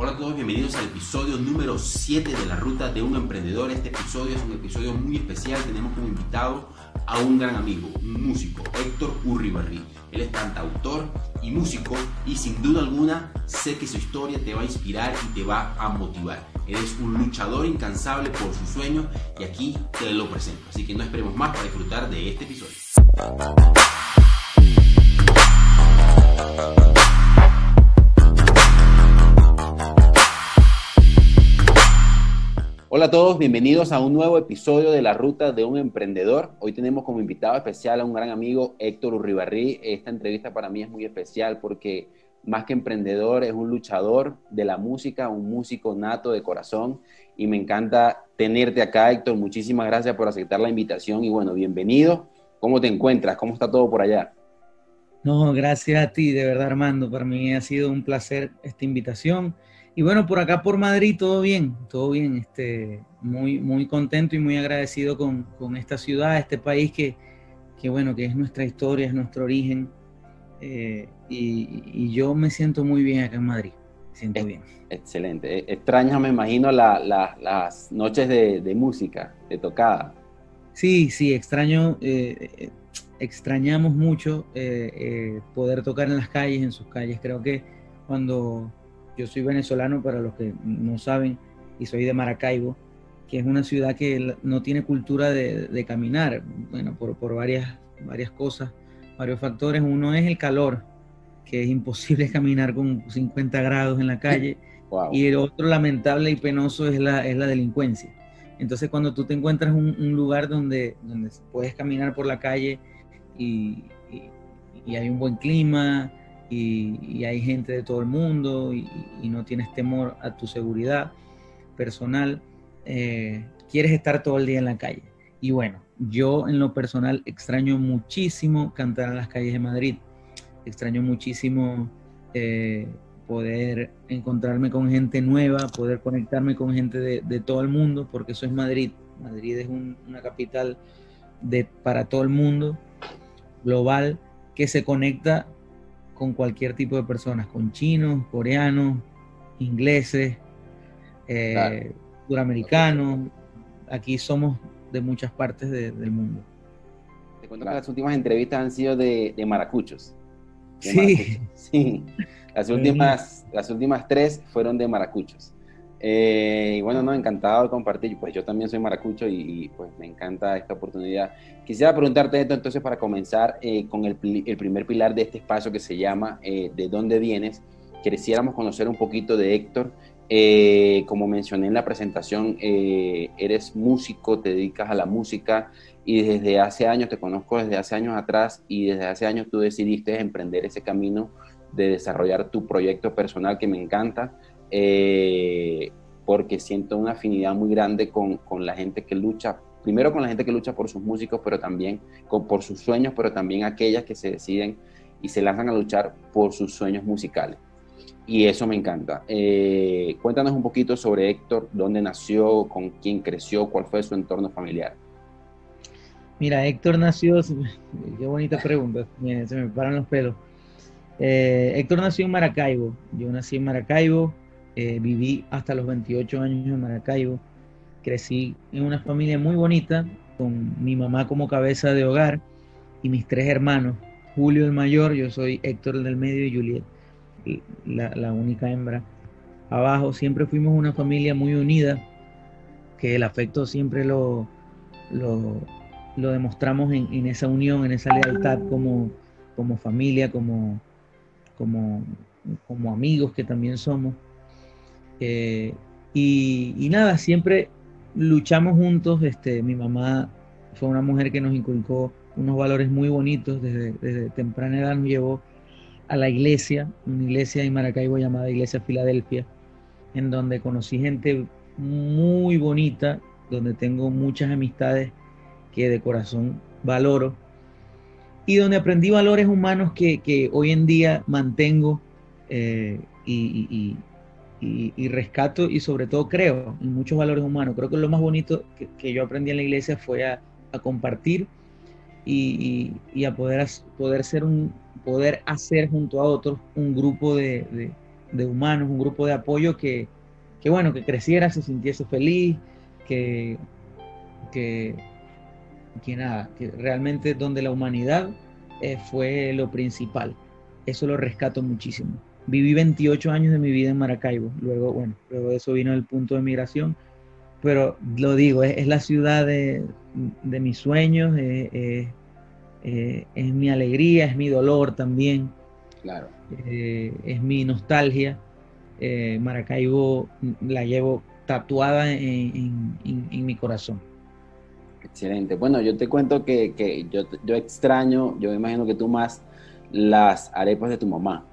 Hola a todos, bienvenidos al episodio número 7 de la ruta de un emprendedor. Este episodio es un episodio muy especial. Tenemos como invitado a un gran amigo, un músico, Héctor Urribarri. Él es cantautor y músico y sin duda alguna sé que su historia te va a inspirar y te va a motivar. Eres un luchador incansable por sus sueños y aquí te lo presento. Así que no esperemos más para disfrutar de este episodio. Hola a todos, bienvenidos a un nuevo episodio de La Ruta de un Emprendedor. Hoy tenemos como invitado especial a un gran amigo, Héctor Urribarri. Esta entrevista para mí es muy especial porque más que emprendedor es un luchador de la música, un músico nato de corazón y me encanta tenerte acá, Héctor. Muchísimas gracias por aceptar la invitación y bueno, bienvenido. ¿Cómo te encuentras? ¿Cómo está todo por allá? No, gracias a ti, de verdad, Armando. Para mí ha sido un placer esta invitación y bueno, por acá por Madrid todo bien, todo bien, este, muy, muy contento y muy agradecido con, con esta ciudad, este país que, que, bueno, que es nuestra historia, es nuestro origen. Eh, y, y, yo me siento muy bien acá en Madrid, me siento bien. Excelente. E, extraña, me imagino, la, la, las noches de, de, música, de tocada. Sí, sí, extraño, eh, extrañamos mucho eh, eh, poder tocar en las calles, en sus calles. Creo que cuando yo soy venezolano, para los que no saben, y soy de Maracaibo, que es una ciudad que no tiene cultura de, caminar, bueno, por, por, varias, varias cosas, varios factores. Uno es el calor, que es imposible caminar con 50 grados en la calle, y el otro lamentable y penoso es la, es la delincuencia. Entonces cuando tú te encuentras un, un lugar donde, donde puedes caminar por la calle y, y, y hay un buen clima, y, hay gente de todo el mundo y, no tienes temor a tu seguridad personal, eh, quieres estar todo el día en la calle. Y bueno, yo en lo personal extraño muchísimo cantar en las calles de Madrid, extraño muchísimo eh, poder encontrarme con gente nueva, poder conectarme con gente de, todo el mundo, porque eso es Madrid. Madrid es una capital de, para todo el mundo, global, que se conecta con cualquier tipo de personas, con chinos, coreanos, ingleses, eh, suramericanos. Aquí somos de muchas partes del mundo. Te cuento que las últimas entrevistas han sido de, maracuchos. sí. Sí. Las últimas, las últimas tres fueron de maracuchos. Eh, y bueno, no, encantado de compartir. Pues yo también soy maracucho y, pues me encanta esta oportunidad. Quisiera preguntarte esto entonces para comenzar eh, con el, primer pilar de este espacio que se llama eh, ¿De dónde vienes? Quisiéramos conocer un poquito de Héctor. como mencioné en la presentación, eres músico, te dedicas a la música y desde hace años, te conozco desde hace años atrás y desde hace años tú decidiste emprender ese camino de desarrollar tu proyecto personal que me encanta. Eh, porque siento una afinidad muy grande con, la gente que lucha, primero con la gente que lucha por sus músicos, pero también por sus sueños, pero también aquellas que se deciden y se lanzan a luchar por sus sueños musicales. Y eso me encanta. Eh, cuéntanos un poquito sobre Héctor, dónde nació, con quién creció, cuál fue su entorno familiar. Mira, Héctor nació, qué bonita pregunta, se me paran los pelos. Eh, Héctor nació en Maracaibo, yo nací en Maracaibo, eh, viví hasta los 28 años en Maracaibo. Crecí en una familia muy bonita, con mi mamá como cabeza de hogar y mis tres hermanos. Julio el mayor, yo soy Héctor el del medio y Juliet, la, única hembra. Abajo siempre fuimos una familia muy unida, que el afecto siempre lo, lo, demostramos en, esa unión, en esa lealtad como, como familia, como, como, como amigos que también somos. Eh, y, nada, siempre luchamos juntos. Este, mi mamá fue una mujer que nos inculcó unos valores muy bonitos. Desde, temprana edad nos llevó a la iglesia, una iglesia en Maracaibo llamada Iglesia Filadelfia, en donde conocí gente muy bonita, donde tengo muchas amistades que de corazón valoro y donde aprendí valores humanos que, hoy en día mantengo eh, y, y, rescato y sobre todo creo en muchos valores humanos. Creo que lo más bonito que, yo aprendí en la iglesia fue a, compartir y, a poder, poder, ser un, poder hacer junto a otros un grupo de, humanos, un grupo de apoyo que, que, bueno, que creciera, se sintiese feliz, que, que, que nada, que realmente donde la humanidad eh, fue lo principal. Eso lo rescato muchísimo. Viví 28 años de mi vida en Maracaibo, luego, bueno, luego de eso vino el punto de migración, pero lo digo, es, la ciudad de, de mis sueños, eh, eh, es mi alegría, es mi dolor también. Claro. es mi nostalgia. Maracaibo la llevo tatuada en, mi corazón. Excelente. Bueno, yo te cuento que, yo, yo, extraño, yo me imagino que tú más, las arepas de tu mamá.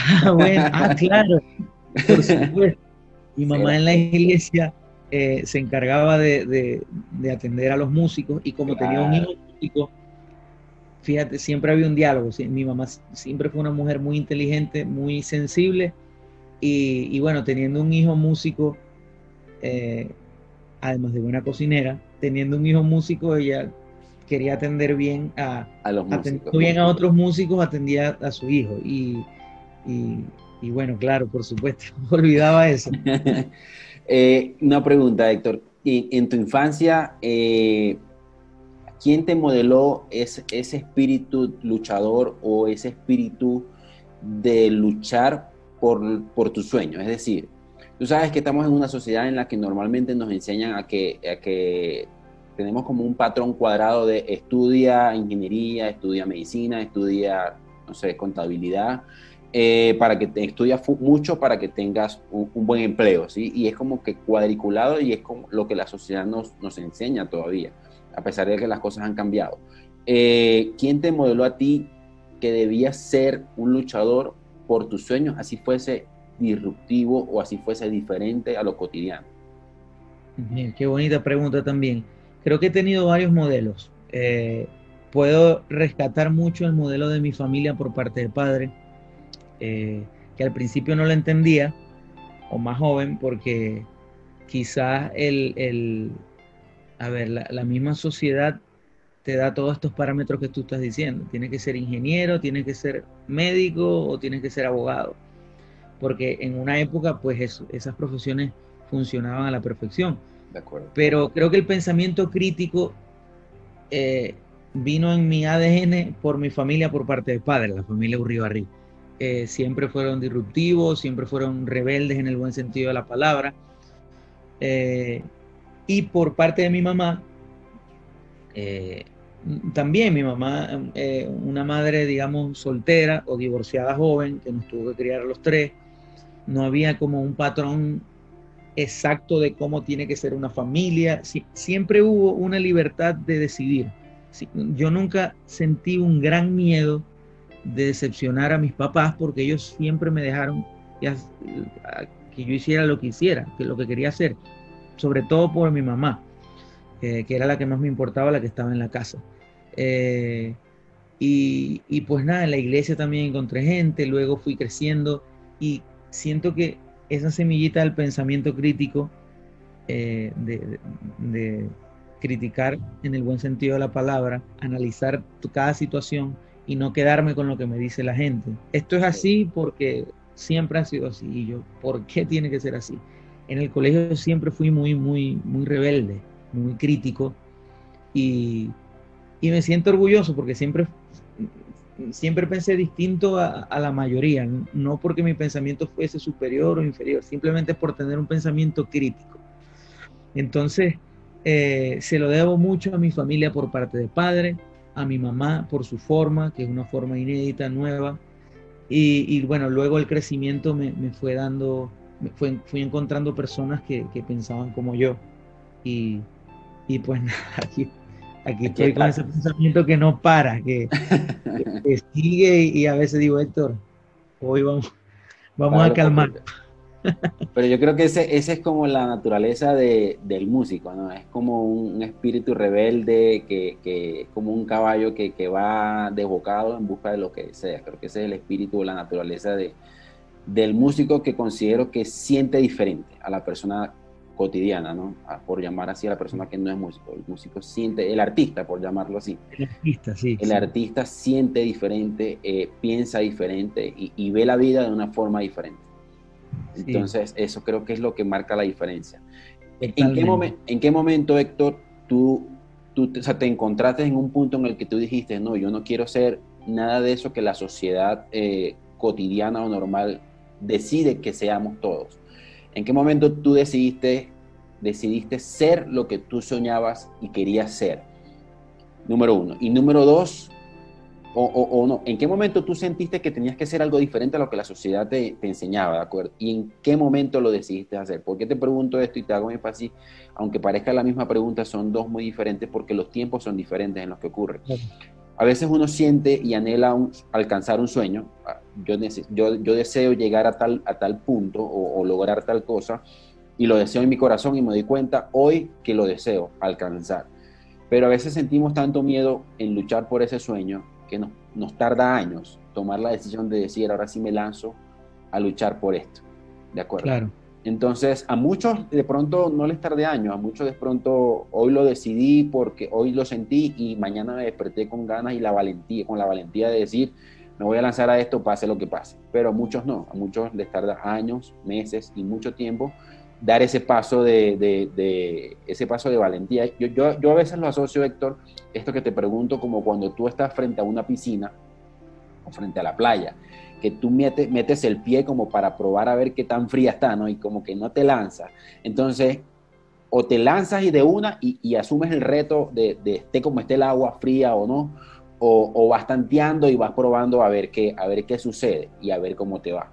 Ah, bueno, ah, claro, por supuesto. Mi mamá en la iglesia eh, se encargaba de, atender a los músicos y como tenía un hijo músico, fíjate, siempre había un diálogo. Mi mamá siempre fue una mujer muy inteligente, muy sensible y, bueno, teniendo un hijo músico, eh, además de buena cocinera, teniendo un hijo músico, ella quería atender bien a, los músicos. bien a otros músicos, atendía a su hijo. Y, y, bueno, claro, por supuesto, olvidaba eso. Eh, una pregunta, Héctor. En, tu infancia, eh, ¿quién te modeló ese, ese espíritu luchador o ese espíritu de luchar por, por tu sueño. Es decir, tú sabes que estamos en una sociedad en la que normalmente nos enseñan a que, que tenemos como un patrón cuadrado de estudia ingeniería, estudia medicina, estudia, no sé, contabilidad, eh, para que te estudias mucho para que tengas un, buen empleo, ¿sí? Y es como que cuadriculado y es como lo que la sociedad nos, nos enseña todavía, a pesar de que las cosas han cambiado. Eh, ¿Quién te modeló a ti que debías ser un luchador por tus sueños, así fuese disruptivo o así fuese diferente a lo cotidiano? qué bonita pregunta también. Creo que he tenido varios modelos. Eh, puedo rescatar mucho el modelo de mi familia por parte del padre, eh, que al principio no lo entendía, o más joven, porque quizás el, a ver, la misma sociedad te da todos estos parámetros que tú estás diciendo. Tiene que ser ingeniero, tiene que ser médico o tiene que ser abogado. Porque en una época, pues esas profesiones funcionaban a la perfección. De acuerdo. Pero creo que el pensamiento crítico eh, vino en mi ADN por mi familia, por parte de padre, la familia Uribarri. Eh, siempre fueron disruptivos, siempre fueron rebeldes en el buen sentido de la palabra. Eh, y por parte de mi mamá, eh, también mi mamá, eh, una madre, digamos, soltera o divorciada joven, que nos tuvo que criar a los tres, no había como un patrón exacto de cómo tiene que ser una familia, siempre hubo una libertad de decidir. yo nunca sentí un gran miedo de decepcionar a mis papás porque ellos siempre me dejaron que yo hiciera lo que hiciera, que lo que quería hacer, sobre todo por mi mamá que era la que más me importaba, la que estaba en la casa. Eh, y, y, pues nada, en la iglesia también encontré gente, luego fui creciendo y siento que esa semillita del pensamiento crítico, eh, de, de, criticar en el buen sentido de la palabra, analizar cada situación y no quedarme con lo que me dice la gente. Esto es así porque siempre ha sido así y yo, ¿por qué tiene que ser así? En el colegio siempre fui muy, muy, muy rebelde muy crítico y, me siento orgulloso porque siempre, siempre pensé distinto a, la mayoría, no porque mi pensamiento fuese superior o inferior, simplemente por tener un pensamiento crítico. Entonces, eh, se lo debo mucho a mi familia por parte de padre, a mi mamá por su forma, que es una forma inédita, nueva, y, bueno, luego el crecimiento me, fue dando, fue, fui encontrando personas que, que pensaban como yo. Y, y pues nada, aquí, aquí estoy con ese pensamiento que no para, que, sigue y, a veces digo, Héctor, hoy vamos, vamos a calmar. Pero yo creo que ese, ese es como la naturaleza de, del músico, ¿no? Es como un, espíritu rebelde, que, que, es como un caballo que, que, va desbocado en busca de lo que desea. Creo que ese es el espíritu o la naturaleza de, del músico que considero que siente diferente a la persona cotidiana, ¿no? Por llamar así a la persona que no es músico. El músico siente, el artista, por llamarlo así. El artista, sí. El artista siente diferente, eh, piensa diferente y, ve la vida de una forma diferente. Entonces, eso creo que es lo que marca la diferencia. ¿En qué, ¿En qué, momento, Héctor, tú, tú te encontraste en un punto en el que tú dijiste, no, yo no quiero ser nada de eso que la sociedad eh, cotidiana o normal decide que seamos todos? ¿En qué momento tú decidiste, decidiste ser lo que tú soñabas y querías ser? Número uno. Y número dos, o, no, ¿en qué momento tú sentiste que tenías que ser algo diferente a lo que la sociedad te, enseñaba, ¿de acuerdo? ¿Y en qué momento lo decidiste hacer? ¿Por qué te pregunto esto y te hago énfasis? Aunque parezca la misma pregunta, son dos muy diferentes porque los tiempos son diferentes en los que ocurre. A veces uno siente y anhela alcanzar un sueño. Ah, yo, yo, yo, deseo llegar a tal, a tal punto o, o lograr tal cosa y lo deseo en mi corazón y me doy cuenta hoy que lo deseo alcanzar. Pero a veces sentimos tanto miedo en luchar por ese sueño que nos, nos tarda años tomar la decisión de decir, ahora sí me lanzo a luchar por esto. ¿De acuerdo? Claro. Entonces, a muchos de pronto no les tardé años, a muchos de pronto hoy lo decidí porque hoy lo sentí y mañana me desperté con ganas y la valentía, con la valentía de decir, me voy a lanzar a esto, pase lo que pase. Pero a muchos no, a muchos les tarda años, meses y mucho tiempo dar ese paso de, ese paso de valentía. Yo, yo, a veces lo asocio, Héctor, esto que te pregunto, como cuando tú estás frente a una piscina o frente a la playa, que tú metes, el pie como para probar a ver qué tan fría está, ¿no? Y como que no te lanzas. Entonces, o te lanzas y de una y, y asumes el reto de, de, esté como esté el agua fría o no, o, o vas tanteando y vas probando a ver qué, a ver qué sucede y a ver cómo te va.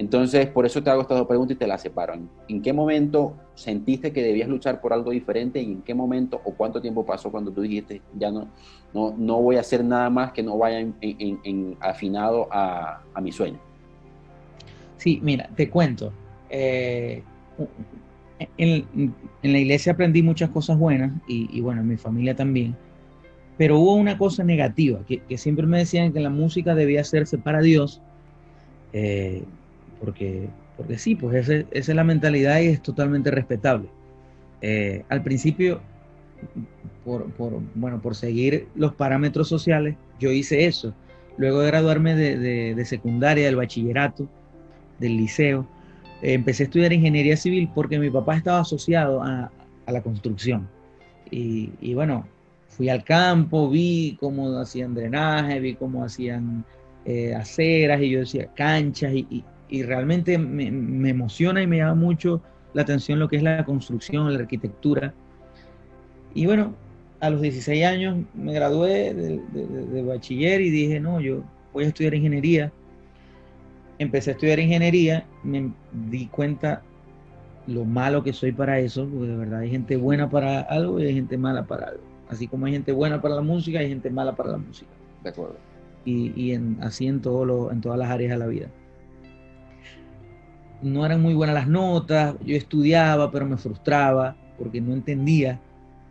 Entonces, por eso te hago estas dos preguntas y te las separo. ¿En qué momento sentiste que debías luchar por algo diferente y en qué momento o cuánto tiempo pasó cuando tú dijiste, ya no, no, no voy a hacer nada más que no vaya en, afinado a, mi sueño? Sí, mira, te cuento. Eh, en, la iglesia aprendí muchas cosas buenas y, bueno, en mi familia también. Pero hubo una cosa negativa, que, siempre me decían que la música debía hacerse para Dios. Eh, porque, porque sí, pues esa, es la mentalidad y es totalmente respetable. Eh, al principio, por, bueno, por seguir los parámetros sociales, yo hice eso. Luego de graduarme de, secundaria, del bachillerato, del liceo, eh, empecé a estudiar ingeniería civil porque mi papá estaba asociado a, la construcción. Y, bueno, fui al campo, vi cómo hacían drenaje, vi cómo hacían eh, aceras y yo decía canchas y, y realmente me, emociona y me llama mucho la atención lo que es la construcción, la arquitectura. Y bueno, a los 16 años me gradué de, bachiller y dije, no, yo voy a estudiar ingeniería. Empecé a estudiar ingeniería, me di cuenta lo malo que soy para eso, porque de verdad hay gente buena para algo y hay gente mala para algo. Así como hay gente buena para la música, hay gente mala para la música. De acuerdo. Y, y en, así en, todo lo, en todas las áreas de la vida no eran muy buenas las notas, yo estudiaba, pero me frustraba porque no entendía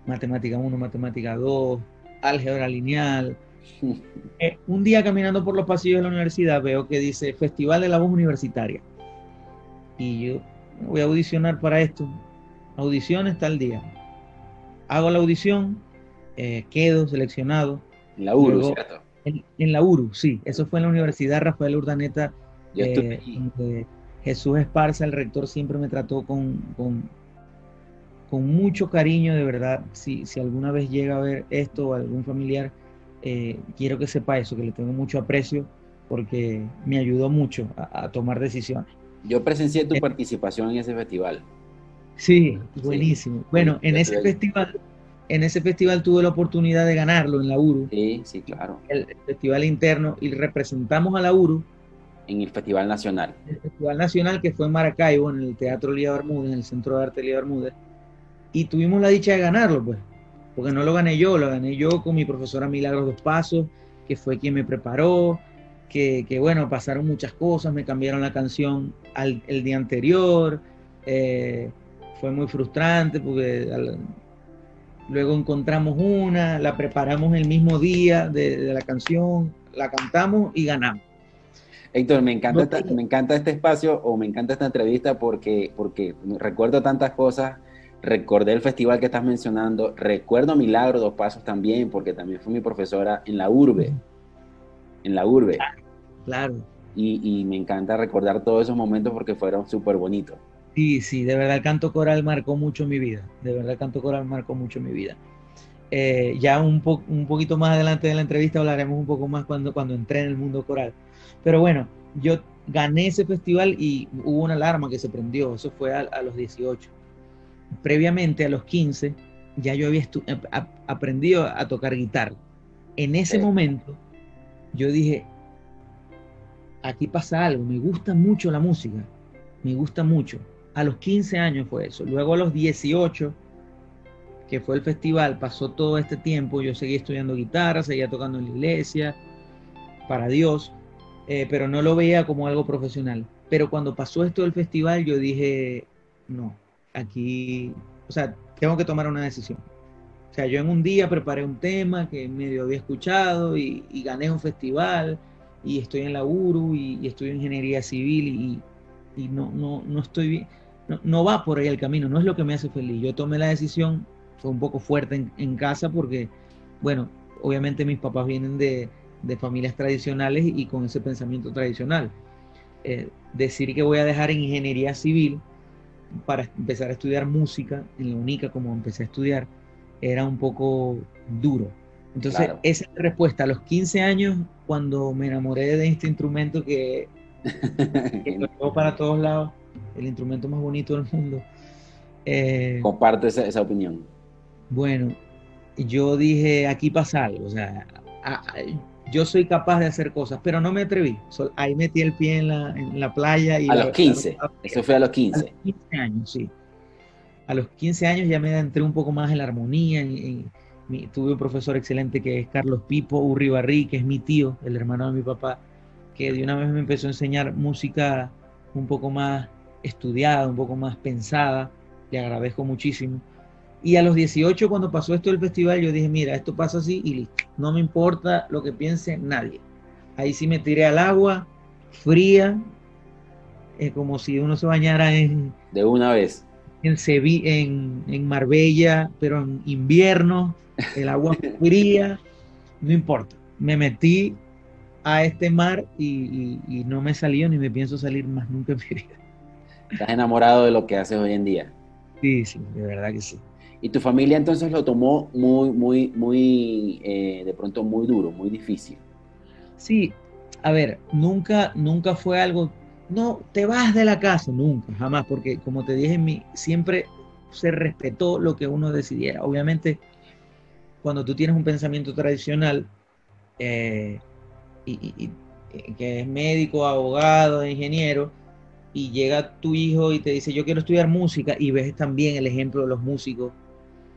matemática 1, matemática 2, álgebra lineal. Eh, un día caminando por los pasillos de la universidad veo que dice Festival de la Voz Universitaria. Y yo voy a audicionar para esto. Audición está el día. Hago la audición, eh, quedo seleccionado. En la URU, ¿cierto? En, la URU, sí. Eso fue en la Universidad Rafael Urdaneta. Yo eh, Jesús Esparza, el rector, siempre me trató con, con, mucho cariño, de verdad. Si, si, alguna vez llega a ver esto o algún familiar, eh, quiero que sepa eso, que le tengo mucho aprecio porque me ayudó mucho a, tomar decisiones. Yo presencié tu eh, participación en ese festival. Sí, buenísimo. Bueno, en ese festival, en ese festival tuve la oportunidad de ganarlo en la URU. Sí, sí, claro. el festival interno y representamos a la URU en el Festival Nacional. El Festival Nacional que fue en Maracaibo, en el Teatro Lía Bermúdez, en el Centro de Arte Lía Bermúdez, y tuvimos la dicha de ganarlo, pues, porque no lo gané yo, lo gané yo con mi profesora Milagros Dos Pasos, que fue quien me preparó, que, bueno, pasaron muchas cosas, me cambiaron la canción al, el día anterior, eh, fue muy frustrante porque luego encontramos una, la preparamos el mismo día de la canción, la cantamos y ganamos. Héctor, me encanta, me encanta este espacio o me encanta esta entrevista porque, porque recuerdo tantas cosas recordé el festival que estás mencionando, recuerdo Milagro Dos Pasos también, porque también fue mi profesora en la urbe, en la urbe. Claro. Y, me encanta recordar todos esos momentos porque fueron súper bonitos. Sí, sí, de verdad el canto coral marcó mucho mi vida, de verdad el canto coral marcó mucho mi vida. Eh, ya un, un poquito más adelante de la entrevista hablaremos un poco más cuando, cuando entré en el mundo coral. Pero bueno, yo gané ese festival y hubo una alarma que se prendió, eso fue a, los 18. Previamente, a los 15, ya yo había eh, aprendido a tocar guitarra. En ese momento, yo dije, aquí pasa algo, me gusta mucho la música, me gusta mucho. A los 15 años fue eso. Luego a los 18, que fue el festival, pasó todo este tiempo, yo seguí estudiando guitarra, seguía tocando en la iglesia, para Dios, eh, pero no lo veía como algo profesional. Pero cuando pasó esto del festival, yo dije, no, aquí, o sea, tengo que tomar una decisión. O sea, yo en un día preparé un tema que medio había escuchado y, gané un festival y estoy en la URU y, estudio ingeniería civil y, no, no, no estoy bien, no, no, va por ahí el camino, no es lo que me hace feliz. Yo tomé la decisión, fue un poco fuerte en, en casa porque, bueno, obviamente mis papás vienen de, de familias tradicionales y con ese pensamiento tradicional. Eh, decir que voy a dejar en ingeniería civil para empezar a estudiar música, en la única como empecé a estudiar, era un poco duro. Entonces, esa es la respuesta. A los 15 años, cuando me enamoré de este instrumento que, que lo para todos lados, el instrumento más bonito del mundo. Eh, Comparto esa, esa opinión. Bueno, yo dije, aquí pasa algo. O sea, yo soy capaz de hacer cosas, pero no me atreví. ahí metí el pie en la, en la playa. Y a los 15, eso fue a los 15. A los 15 años, sí. A los 15 años ya me entré un poco más en la armonía. tuve un profesor excelente que es Carlos Pipo Urribarri, que es mi tío, el hermano de mi papá, que de una vez me empezó a enseñar música un poco más estudiada, un poco más pensada. Le agradezco muchísimo. Y a los 18, cuando pasó esto del festival, yo dije, mira, esto pasa así y listo. No me importa lo que piense nadie. Ahí sí me tiré al agua, fría, es como si uno se bañara en... De una vez. En, en, en Marbella, pero en invierno, el agua fría, no importa. Me metí a este mar y, y no me salió ni me pienso salir más nunca en mi vida. ¿Estás enamorado de lo que haces hoy en día? Sí, sí, de verdad que sí. Y tu familia entonces lo tomó muy, muy, muy, eh, de pronto muy duro, muy difícil. Sí, a ver, nunca, nunca fue algo, no, te vas de la casa, nunca, jamás, porque como te dije, mi, siempre se respetó lo que uno decidiera. Obviamente, cuando tú tienes un pensamiento tradicional, eh, y, que es médico, abogado, ingeniero, y llega tu hijo y te dice, yo quiero estudiar música, y ves también el ejemplo de los músicos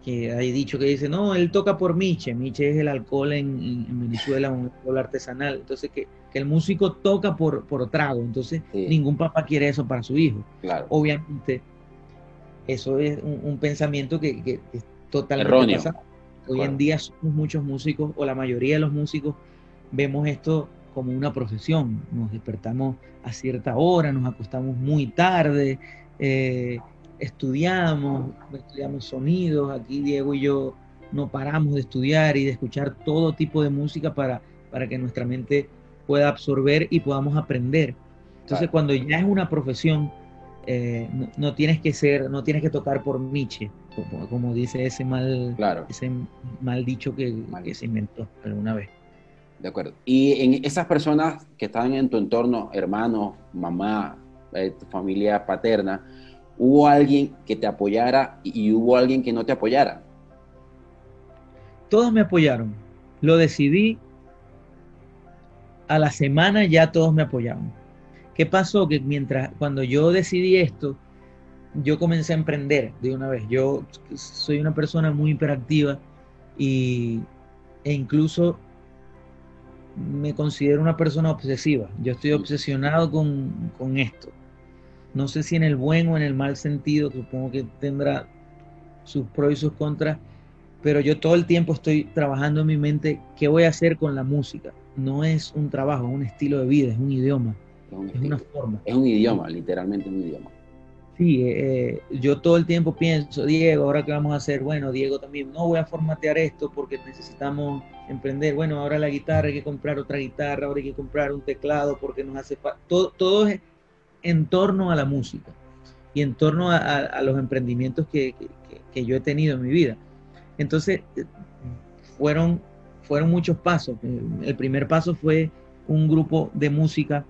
que hay dicho que dice, no, él toca por Miche, Miche es el alcohol en, Venezuela, un alcohol artesanal, entonces que, el músico toca por, por trago, entonces ningún papá quiere eso para su hijo. Claro. Obviamente, eso es un, pensamiento que, es totalmente erróneo. Hoy en día somos muchos músicos, o la mayoría de los músicos, vemos esto como una profesión, nos despertamos a cierta hora, nos acostamos muy tarde, eh, estudiamos, estudiamos sonidos, aquí Diego y yo no paramos de estudiar y de escuchar todo tipo de música para, para que nuestra mente pueda absorber y podamos aprender. Entonces, cuando ya es una profesión, eh, no, tienes que ser, no tienes que tocar por Nietzsche, como, dice ese mal, ese mal dicho que, que, se inventó alguna vez. De acuerdo. Y en esas personas que están en tu entorno, hermanos, mamá, eh, tu familia paterna, hubo alguien que te apoyara y hubo alguien que no te apoyara. Todos me apoyaron. Lo decidí. A la semana ya todos me apoyaban. ¿Qué pasó? Que mientras, cuando yo decidí esto, yo comencé a emprender de una vez. Yo soy una persona muy hiperactiva y, e incluso me considero una persona obsesiva. Yo estoy obsesionado con, con esto no sé si en el buen o en el mal sentido, supongo que tendrá sus pros y sus contras, pero yo todo el tiempo estoy trabajando en mi mente qué voy a hacer con la música. No es un trabajo, es un estilo de vida, es un idioma, es, una forma. Es un idioma, literalmente un idioma. Sí, eh, yo todo el tiempo pienso, Diego, ahora qué vamos a hacer, bueno, Diego también, no voy a formatear esto porque necesitamos emprender, bueno, ahora la guitarra hay que comprar otra guitarra, ahora hay que comprar un teclado porque nos hace falta, todo, todo es en torno a la música y en torno a, los emprendimientos que, que, yo he tenido en mi vida. Entonces, fueron, fueron muchos pasos. El primer paso fue un grupo de música,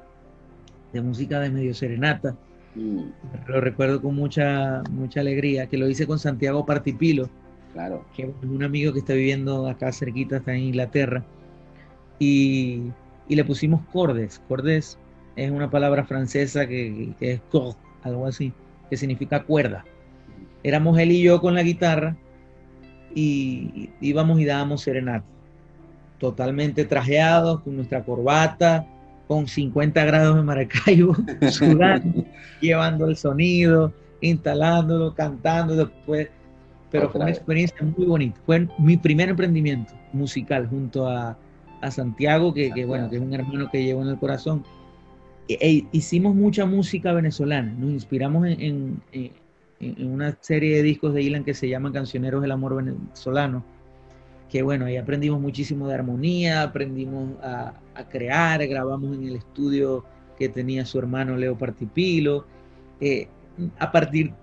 de música de medio serenata, Mm. Lo recuerdo con mucha, mucha alegría, que lo hice con Santiago Partipilo, claro. que es un amigo que está viviendo acá cerquita, está en Inglaterra, y, y le pusimos cordes. Cordes es una palabra francesa que, que es corde, algo así, que significa cuerda. Éramos él y yo con la guitarra y íbamos y dábamos serenata, totalmente trajeados, con nuestra corbata, con 50 grados de Maracaibo, sudando, llevando el sonido, instalándolo, cantando después. Pero fue una experiencia muy bonita. Fue mi primer emprendimiento musical junto a, Santiago, que, bueno, que es un hermano que llevo en el corazón. E, hicimos mucha música venezolana. Nos inspiramos en, en, una serie de discos de Ilan que se llaman Cancioneros del Amor Venezolano que bueno, ahí aprendimos muchísimo de armonía, aprendimos a, crear, grabamos en el estudio que tenía su hermano Leo Partipilo. Eh, a partir,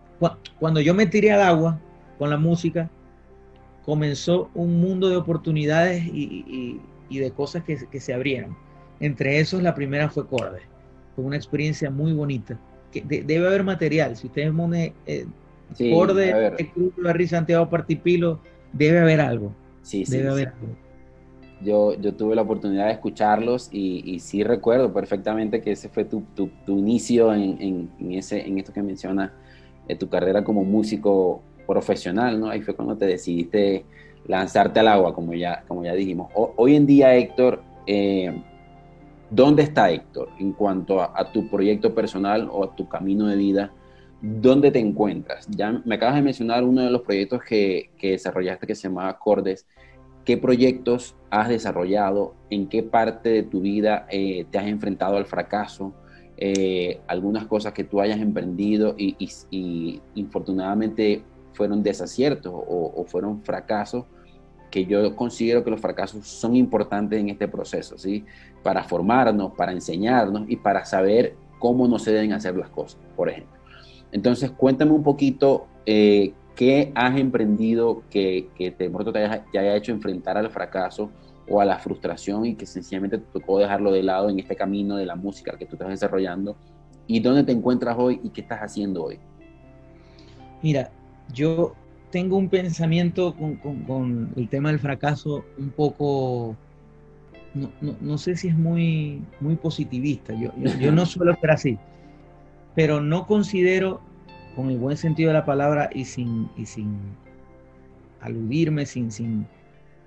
cuando yo me tiré al agua con la música, comenzó un mundo de oportunidades y, de cosas que, se abrieron. Entre esos, la primera fue Corde. Fue una experiencia muy bonita. Que debe haber material. Si ustedes ponen eh, Corde, el Club de Santiago Partipilo, debe haber algo. Sí, sí. Yo, yo tuve la oportunidad de escucharlos y, y sí recuerdo perfectamente que ese fue tu, tu, inicio en, en, ese, en esto que mencionas, de tu carrera como músico profesional, ¿no? Ahí fue cuando te decidiste lanzarte al agua, como ya, como ya dijimos. hoy en día, Héctor, eh, ¿dónde está Héctor en cuanto a, tu proyecto personal o a tu camino de vida? ¿Dónde te encuentras? Ya me acabas de mencionar uno de los proyectos que, que desarrollaste que se llamaba Cordes. ¿Qué proyectos has desarrollado? ¿En qué parte de tu vida eh, te has enfrentado al fracaso? Eh, algunas cosas que tú hayas emprendido y, y, infortunadamente fueron desaciertos o, o, fueron fracasos, que yo considero que los fracasos son importantes en este proceso, ¿sí? Para formarnos, para enseñarnos y para saber cómo no se deben hacer las cosas, por ejemplo. Entonces, cuéntame un poquito eh, qué has emprendido que, te, te haya, haya hecho enfrentar al fracaso o a la frustración y que sencillamente te tocó dejarlo de lado en este camino de la música que tú estás desarrollando y dónde te encuentras hoy y qué estás haciendo hoy. Mira, yo tengo un pensamiento con, el tema del fracaso un poco, no, sé si es muy, muy positivista, yo, yo no suelo ser así pero no considero, con el buen sentido de la palabra y sin, y sin aludirme, sin, sin,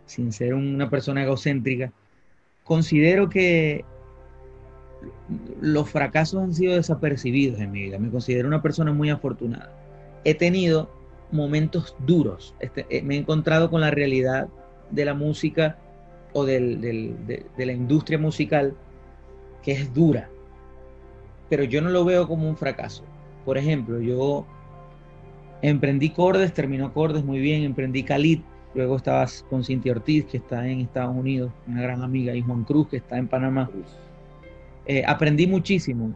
sin ser una persona egocéntrica, considero que los fracasos han sido desapercibidos en mi vida. Me considero una persona muy afortunada. He tenido momentos duros. Este, eh, me he encontrado con la realidad de la música o de, de, la industria musical que es dura pero yo no lo veo como un fracaso. Por ejemplo, yo emprendí Cordes, terminó Cordes muy bien, emprendí Khalid, luego estabas con Cintia Ortiz, que está en Estados Unidos, una gran amiga, y Juan Cruz, que está en Panamá. Eh, aprendí muchísimo,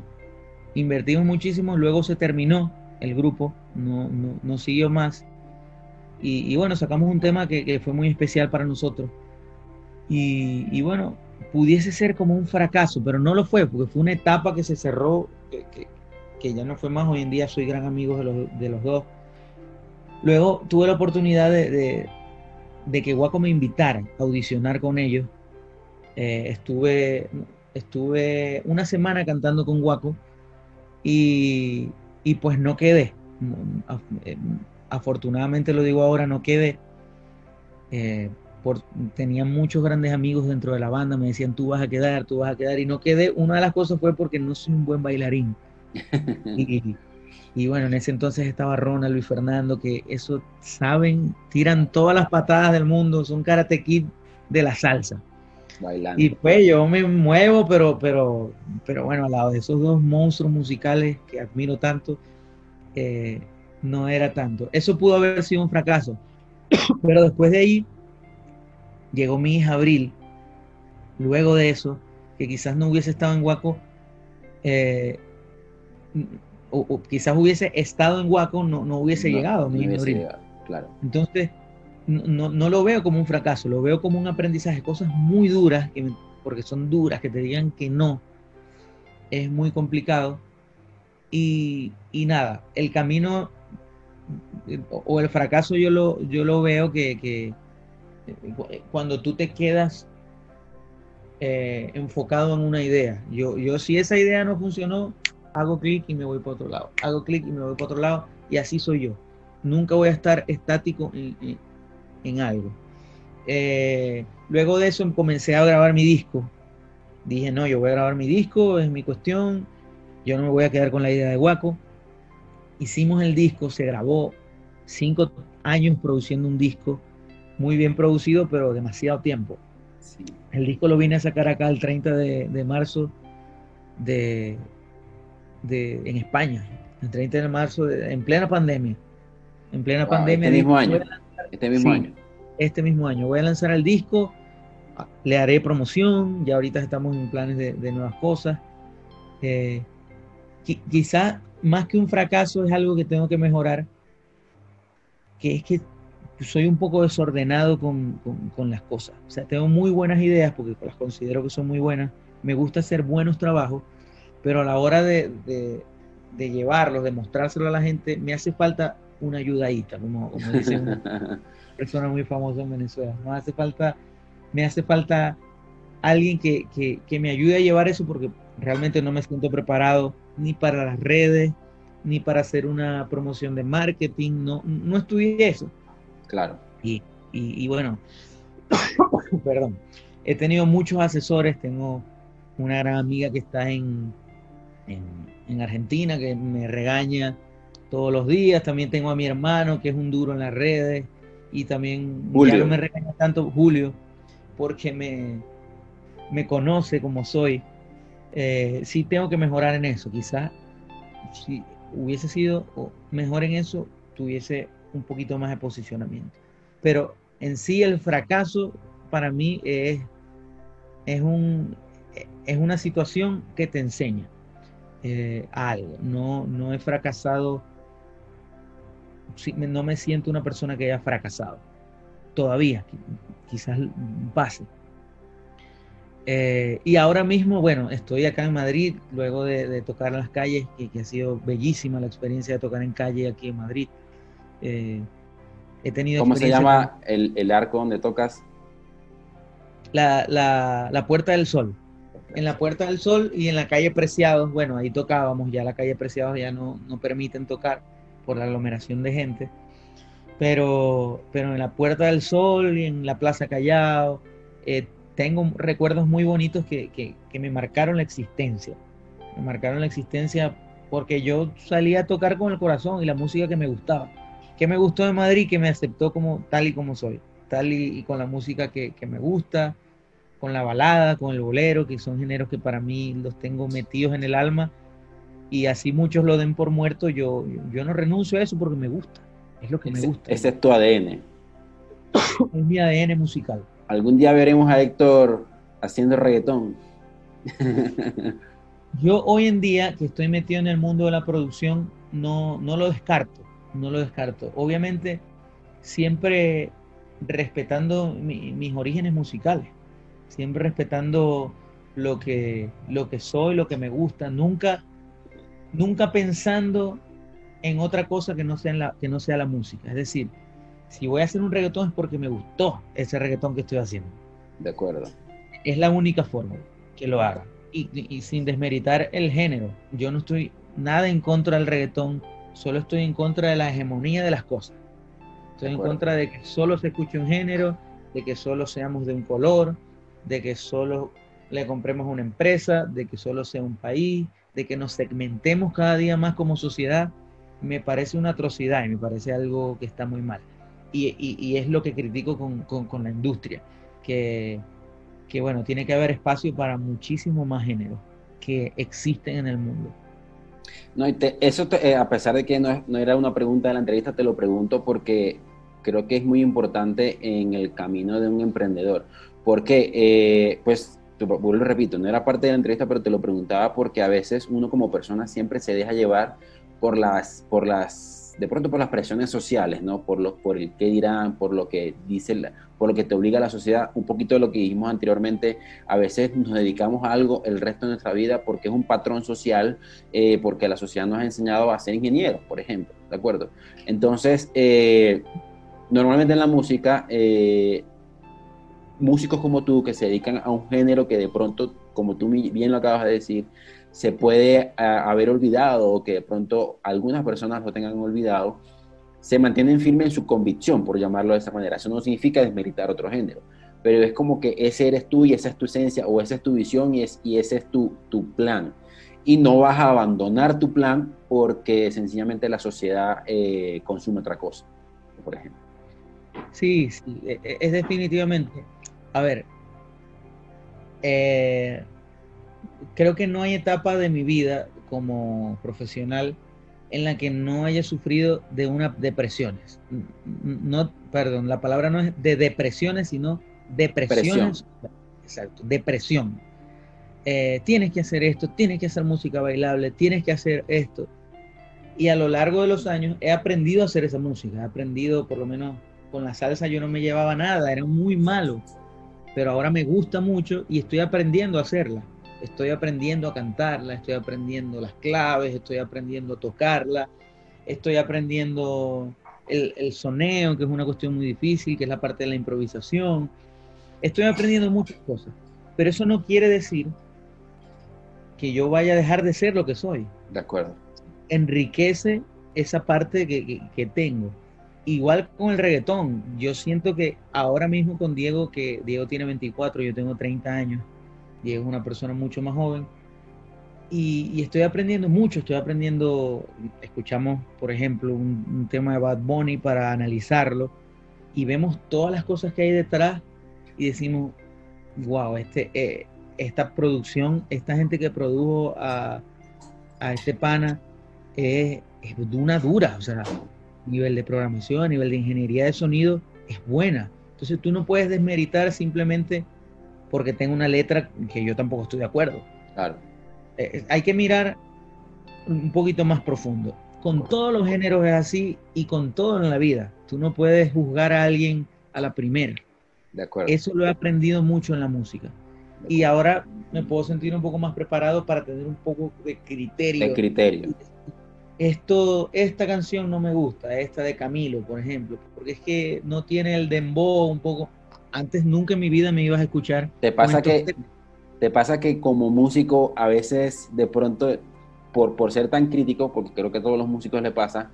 invertimos muchísimo, luego se terminó el grupo, no, no, siguió más. Y, bueno, sacamos un tema que, fue muy especial para nosotros. Y, y bueno, pudiese ser como un fracaso, pero no lo fue, porque fue una etapa que se cerró, que, ya no fue más. Hoy en día soy gran amigo de los, de los dos. Luego tuve la oportunidad de, de, que Guaco me invitara a audicionar con ellos. Eh, estuve, estuve una semana cantando con Guaco y, y pues no quedé. Eh, afortunadamente lo digo ahora, no quedé. Eh, tenía muchos grandes amigos dentro de la banda, me decían, tú vas a quedar, tú vas a quedar, y no quedé. Una de las cosas fue porque no soy un buen bailarín. y, bueno, en ese entonces estaba Ronald, Luis Fernando, que eso saben, tiran todas las patadas del mundo, son karate kid de la salsa. Bailando. Y pues yo me muevo, pero, pero, pero bueno, al lado de esos dos monstruos musicales que admiro tanto, eh, no era tanto. Eso pudo haber sido un fracaso, pero después de ahí llegó mi hija Abril, luego de eso, que quizás no hubiese estado en Guaco, eh, o, quizás hubiese estado en Guaco, no, no hubiese llegado mi hija Abril. claro. Entonces, no, no, lo veo como un fracaso, lo veo como un aprendizaje, cosas muy duras, porque son duras, que te digan que no, es muy complicado. Y, y nada, el camino o el fracaso yo lo, yo lo veo que, que cuando tú te quedas eh, enfocado en una idea. Yo, yo si esa idea no funcionó, hago clic y me voy para otro lado. Hago clic y me voy para otro lado y así soy yo. Nunca voy a estar estático en, en, algo. Eh, luego de eso comencé a grabar mi disco. Dije, no, yo voy a grabar mi disco, es mi cuestión. Yo no me voy a quedar con la idea de Guaco. Hicimos el disco, se grabó cinco años produciendo un disco muy bien producido, pero demasiado tiempo. El disco lo vine a sacar acá el 30 de, marzo de, de, en España, el 30 de marzo, en plena pandemia. En plena pandemia. Este mismo año. este mismo año. Este mismo año. Voy a lanzar el disco, le haré promoción, ya ahorita estamos en planes de, nuevas cosas. Eh, quizá más que un fracaso es algo que tengo que mejorar, que es que soy un poco desordenado con, las cosas. O sea, tengo muy buenas ideas porque las considero que son muy buenas. Me gusta hacer buenos trabajos, pero a la hora de, de, llevarlos, de mostrárselo a la gente, me hace falta una ayudadita, como, como dice una persona muy famosa en Venezuela. No hace falta, me hace falta alguien que, que me ayude a llevar eso porque realmente no me siento preparado ni para las redes, ni para hacer una promoción de marketing, no, no estudié eso. Claro. Y, y, bueno, perdón, he tenido muchos asesores, tengo una gran amiga que está en, en, Argentina, que me regaña todos los días, también tengo a mi hermano, que es un duro en las redes, y también Julio. no me regaña tanto Julio, porque me, me conoce como soy. Eh, sí tengo que mejorar en eso, quizás si hubiese sido mejor en eso, tuviese un poquito más de posicionamiento. Pero en sí el fracaso para mí es, es, un, es una situación que te enseña eh, algo. No, no he fracasado, no me siento una persona que haya fracasado. Todavía, quizás pase. Eh, y ahora mismo, bueno, estoy acá en Madrid, luego de, tocar en las calles, que, que, ha sido bellísima la experiencia de tocar en calle aquí en Madrid. Eh, he tenido ¿Cómo se llama el, arco donde tocas? La, la, Puerta del Sol. En la Puerta del Sol y en la calle Preciados, bueno, ahí tocábamos, ya la calle Preciados ya no, no permiten tocar por la aglomeración de gente, pero, pero en la Puerta del Sol y en la Plaza Callao, eh, tengo recuerdos muy bonitos que, que, que, me marcaron la existencia. Me marcaron la existencia porque yo salía a tocar con el corazón y la música que me gustaba. ¿Qué me gustó de Madrid? Que me aceptó como tal y como soy, tal y, con la música que, me gusta, con la balada, con el bolero, que son géneros que para mí los tengo metidos en el alma y así muchos lo den por muerto, yo, yo no renuncio a eso porque me gusta, es lo que me gusta. Ese es tu ADN. Es mi ADN musical. Algún día veremos a Héctor haciendo reggaetón. yo hoy en día que estoy metido en el mundo de la producción, no, no lo descarto no lo descarto. Obviamente, siempre respetando mis orígenes musicales, siempre respetando lo que, lo que soy, lo que me gusta, nunca, nunca pensando en otra cosa que no, sea la, que no sea la música. Es decir, si voy a hacer un reggaetón es porque me gustó ese reggaetón que estoy haciendo. De acuerdo. Es la única forma que lo haga. Y, y sin desmeritar el género, yo no estoy nada en contra del reggaetón solo estoy en contra de la hegemonía de las cosas. Estoy en contra de que solo se escuche un género, de que solo seamos de un color, de que solo le compremos una empresa, de que solo sea un país, de que nos segmentemos cada día más como sociedad, me parece una atrocidad y me parece algo que está muy mal. Y, es lo que critico con, la industria, que, que, bueno, tiene que haber espacio para muchísimo más géneros que existen en el mundo. No, eso eh, a pesar de que no, no, era una pregunta de la entrevista, te lo pregunto porque creo que es muy importante en el camino de un emprendedor. Porque, eh, pues, vuelvo repito, no era parte de la entrevista, pero te lo preguntaba porque a veces uno como persona siempre se deja llevar por las, por las de pronto por las presiones sociales, ¿no? Por, lo, por el qué dirán, por lo que dice, por lo que te obliga la sociedad, un poquito de lo que dijimos anteriormente, a veces nos dedicamos a algo el resto de nuestra vida porque es un patrón social, eh, porque la sociedad nos ha enseñado a ser ingenieros, por ejemplo, ¿de acuerdo? Entonces, eh, normalmente en la música, eh, músicos como tú que se dedican a un género que de pronto, como tú bien lo acabas de decir, se puede haber olvidado o que de pronto algunas personas lo tengan olvidado, se mantienen firmes en su convicción, por llamarlo de esa manera. Eso no significa desmeritar otro género, pero es como que ese eres tú y esa es tu esencia o esa es tu visión y, es, y ese es tu, tu plan. Y no vas a abandonar tu plan porque sencillamente la sociedad eh, consume otra cosa, por ejemplo. Sí, sí, e, e, es definitivamente. A ver, eh, creo que no hay etapa de mi vida como profesional en la que no haya sufrido de una depresiones. No, perdón, la palabra no es de depresiones, sino depresiones. Exacto, depresión. Eh, tienes que hacer esto, tienes que hacer música bailable, tienes que hacer esto. Y a lo largo de los años he aprendido a hacer esa música, he aprendido por lo menos con la salsa yo no me llevaba nada, era muy malo, pero ahora me gusta mucho y estoy aprendiendo a hacerla estoy aprendiendo a cantarla, estoy aprendiendo las claves, estoy aprendiendo a tocarla, estoy aprendiendo el, soneo, que es una cuestión muy difícil, que es la parte de la improvisación. Estoy aprendiendo muchas cosas, pero eso no quiere decir que yo vaya a dejar de ser lo que soy. De acuerdo. Enriquece esa parte que, que tengo. Igual con el reggaetón, yo siento que ahora mismo con Diego, que Diego tiene 24, yo tengo 30 años, Diego es una persona mucho más joven. Y, estoy aprendiendo mucho, estoy aprendiendo, escuchamos, por ejemplo, un, tema de Bad Bunny para analizarlo y vemos todas las cosas que hay detrás y decimos, wow, este, eh, esta producción, esta gente que produjo a, a este pana es, es de una dura, o sea, nivel de programación, nivel de ingeniería de sonido, es buena. Entonces tú no puedes desmeritar simplemente porque tengo una letra que yo tampoco estoy de acuerdo. Claro. Eh, eh, hay que mirar un poquito más profundo. Con todos los géneros es así y con todo en la vida. Tú no puedes juzgar a alguien a la primera. De acuerdo. Eso lo he aprendido mucho en la música. Y ahora me puedo sentir un poco más preparado para tener un poco de criterio. De criterio. Esto, esta canción no me gusta, esta de Camilo, por ejemplo, porque es que no tiene el dembow un poco antes nunca en mi vida me ibas a escuchar. ¿Te pasa, que, te pasa que como músico a veces de pronto, por, por ser tan crítico, porque creo que a todos los músicos le pasa,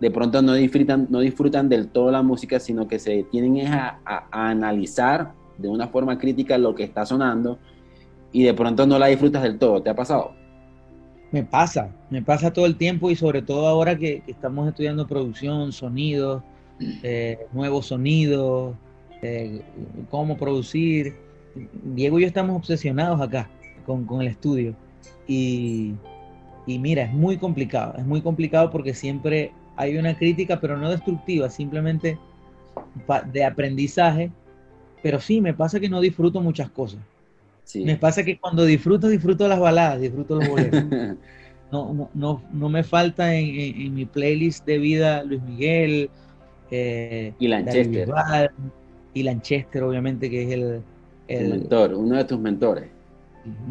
de pronto no disfrutan, no disfrutan del todo la música, sino que se tienen a, a, analizar de una forma crítica lo que está sonando y de pronto no la disfrutas del todo. ¿Te ha pasado? Me pasa, me pasa todo el tiempo y sobre todo ahora que, estamos estudiando producción, sonidos, eh, nuevos sonidos, eh, cómo producir. Diego y yo estamos obsesionados acá con, el estudio. Y, mira, es muy complicado, es muy complicado porque siempre hay una crítica, pero no destructiva, simplemente de aprendizaje. Pero sí, me pasa que no disfruto muchas cosas. Me pasa que cuando disfruto, disfruto las baladas, disfruto los boleros. no, no, no, me falta en, mi playlist de vida Luis Miguel, eh, y Lanchester y Lanchester, obviamente, que es el, el mentor, uno de tus mentores.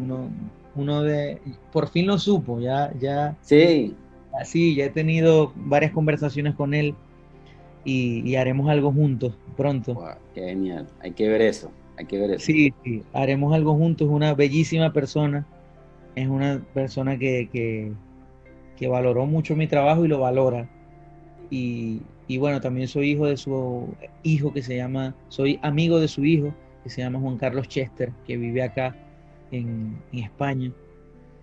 Uno, uno de, por fin lo supo, ya, ya. Sí. Así, ya he tenido varias conversaciones con él y, haremos algo juntos pronto. qué genial, hay que ver eso, hay que ver eso. Sí, sí, haremos algo juntos, es una bellísima persona, es una persona que, que, que valoró mucho mi trabajo y lo valora. Y, y bueno, también soy hijo de su hijo que se llama, soy amigo de su hijo que se llama Juan Carlos Chester, que vive acá en, España.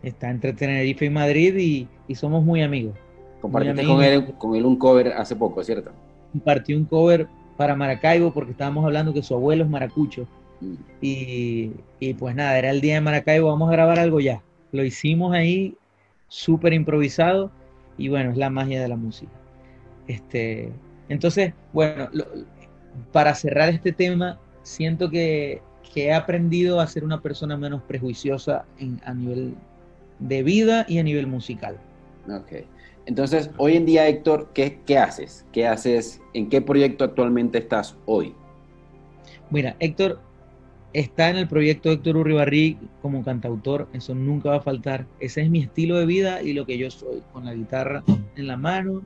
Está entre Tenerife y Madrid y, somos muy amigos. Compartiste con, él, con él un cover hace poco, ¿cierto? Compartí un cover para Maracaibo porque estábamos hablando que su abuelo es maracucho. Mm. Y, y, pues nada, era el día de Maracaibo, vamos a grabar algo ya. Lo hicimos ahí súper improvisado y bueno, es la magia de la música. Este, entonces, bueno, para cerrar este tema, siento que, he aprendido a ser una persona menos prejuiciosa a nivel de vida y a nivel musical. Ok. Entonces, hoy en día, Héctor, ¿qué, ¿qué, haces? ¿Qué haces? ¿En qué proyecto actualmente estás hoy? Mira, Héctor está en el proyecto Héctor Urribarri como cantautor, eso nunca va a faltar. Ese es mi estilo de vida y lo que yo soy, con la guitarra en la mano,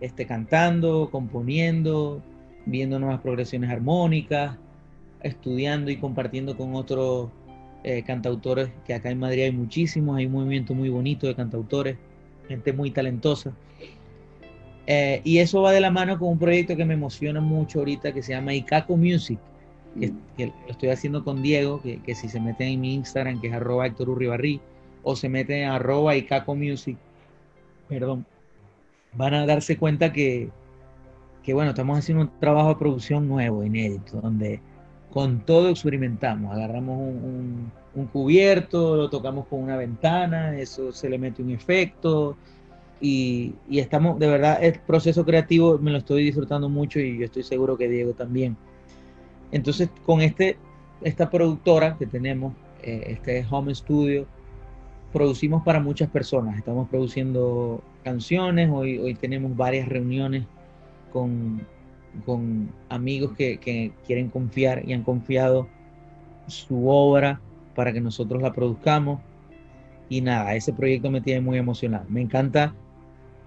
este, cantando, componiendo, viendo nuevas progresiones armónicas, estudiando y compartiendo con otros eh, cantautores, que acá en Madrid hay muchísimos, hay un movimiento muy bonito de cantautores, gente muy talentosa. Eh, y eso va de la mano con un proyecto que me emociona mucho ahorita que se llama Icaco Music, que, lo estoy haciendo con Diego, que, que, si se meten en mi Instagram, que es arroba Héctor Urribarri, o se meten en arroba Icaco Music, perdón, van a darse cuenta que, que, bueno, estamos haciendo un trabajo de producción nuevo, inédito, donde con todo experimentamos, agarramos un, un, cubierto, lo tocamos con una ventana, eso se le mete un efecto y, y, estamos, de verdad, el proceso creativo me lo estoy disfrutando mucho y yo estoy seguro que Diego también. Entonces, con este, esta productora que tenemos, eh, este Home Studio, producimos para muchas personas. Estamos produciendo canciones, hoy, hoy tenemos varias reuniones con, con amigos que, que, quieren confiar y han confiado su obra para que nosotros la produzcamos. Y nada, ese proyecto me tiene muy emocionado. Me encanta,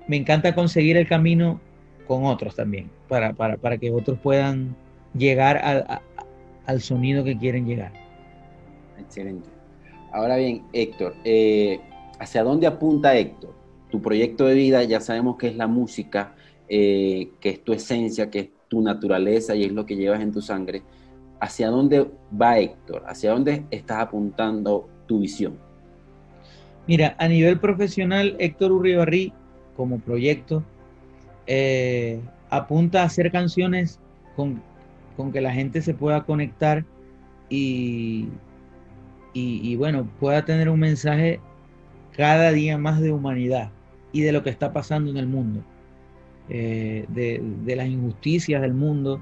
me encanta conseguir el camino con otros también, para, para, para que otros puedan llegar al sonido que quieren llegar. Excelente. Ahora bien, Héctor, eh, ¿hacia dónde apunta Héctor? Tu proyecto de vida, ya sabemos que es la música, eh, que es tu esencia, que es tu naturaleza y es lo que llevas en tu sangre. ¿Hacia dónde va Héctor? ¿Hacia dónde estás apuntando tu visión? Mira, a nivel profesional, Héctor Urribarri, como proyecto, eh, apunta a hacer canciones con con que la gente se pueda conectar y, y, bueno, pueda tener un mensaje cada día más de humanidad y de lo que está pasando en el mundo, eh, de, las injusticias del mundo,